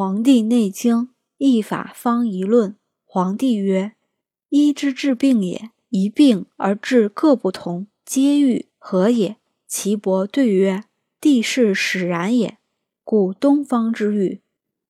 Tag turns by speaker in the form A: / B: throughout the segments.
A: 黄帝内经一法方一论》，黄帝曰：“医之治病也，一病而治各不同，皆欲何也？”岐伯对曰：“地势使然也。故东方之欲，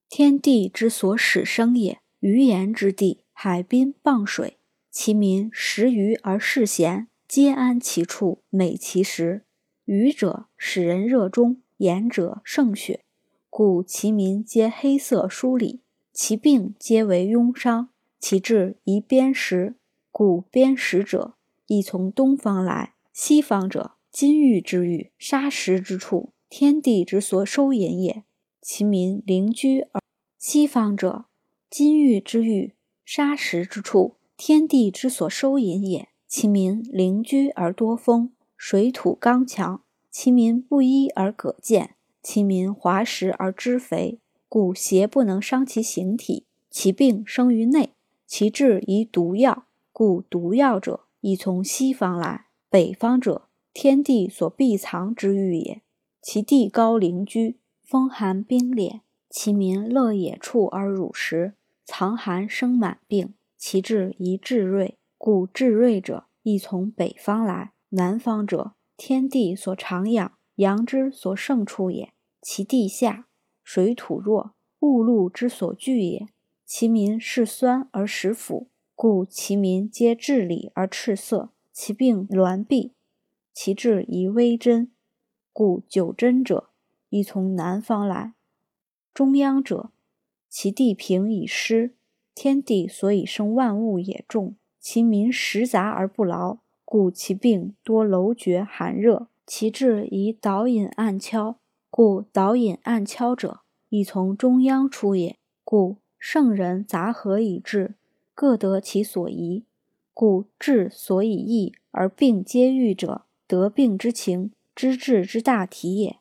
A: 天地之所始生也。鱼盐之地，海滨傍水，其民食鱼而嗜咸，皆安其处，美其食。鱼者，使人热中；盐者，胜血。”故其民皆黑色疏里，其病皆为痈伤，其治宜砭石。故砭石者，亦从东方来；西方者，金玉之玉，杀食之处，天地之所收引也。其民邻居而西方者，金玉之玉，杀食之处，天地之所收引也。其民邻居而多风，水土刚强，其民不衣而葛健。其民滑食而脂肥，故邪不能伤其形体。其病生于内，其治宜毒药。故毒药者，亦从西方来；北方者，天地所必藏之欲也。其地高陵居，风寒冰冽，其民乐野处而辱食，藏寒生满病。其治宜治瑞。故治瑞者，亦从北方来；南方者，天地所常养。阳之所盛处也，其地下水土弱，物露之所聚也。其民嗜酸而食腐，故其民皆治理而赤色。其病挛痹，其治宜微针。故九针者，宜从南方来。中央者，其地平以湿，天地所以生万物也重。其民食杂而不劳，故其病多楼厥寒热。其志以导引暗敲，故导引暗敲者，亦从中央出也。故圣人杂合以治，各得其所宜。故治所以益而病皆愈者，得病之情，知治之大体也。